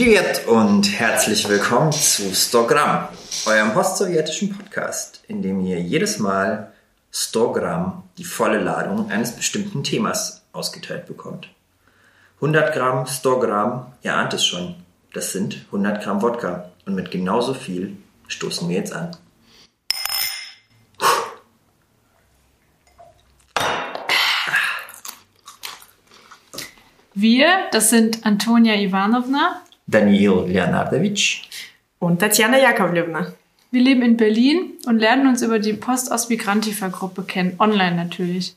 Privet und herzlich willkommen zu Stogramm, eurem postsowjetischen Podcast, in dem ihr jedes Mal Stogramm, die volle Ladung eines bestimmten Themas, ausgeteilt bekommt. 100 Gramm Stogramm, ihr ahnt es schon, das sind 100 Gramm Wodka. Und mit genauso viel stoßen wir jetzt an. Wir, das sind Antonia Ivanovna, Daniil Leonardowitsch. Und Tatjana Jakovlevna. Wir leben in Berlin und lernen uns über die Post-Ostmigrantifa-Gruppe kennen, online natürlich.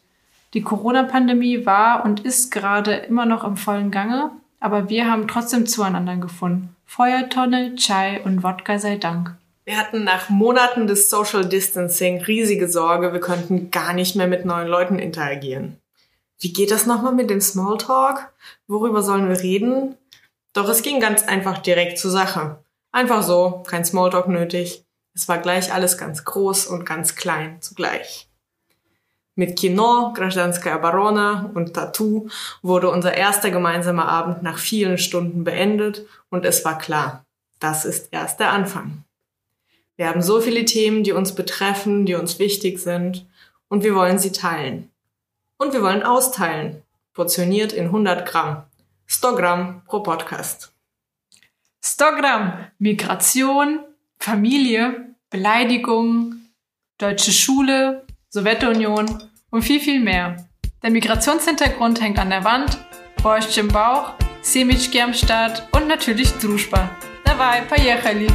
Die Corona-Pandemie war und ist gerade immer noch im vollen Gange, aber wir haben trotzdem zueinander gefunden. Feuertonne, Chai und Wodka sei Dank. Wir hatten nach Monaten des Social Distancing riesige Sorge, wir könnten gar nicht mehr mit neuen Leuten interagieren. Wie geht das nochmal mit dem Smalltalk? Worüber sollen wir reden? Doch es ging ganz einfach direkt zur Sache. Einfach so, kein Smalltalk nötig. Es war gleich alles ganz groß und ganz klein zugleich. Mit Kino, Гражданская Barona und Tattoo wurde unser erster gemeinsamer Abend nach vielen Stunden beendet und es war klar, das ist erst der Anfang. Wir haben so viele Themen, die uns betreffen, die uns wichtig sind und wir wollen sie teilen. Und wir wollen austeilen. Portioniert in 100 Gramm. 100 Gramm pro Podcast. 100 Gramm Migration, Familie, Beleidigung, deutsche Schule, Sowjetunion und viel, viel mehr. Der Migrationshintergrund hängt an der Wand, Borsch im Bauch, Semichki am Start und natürlich Druschba. Давай, поехали!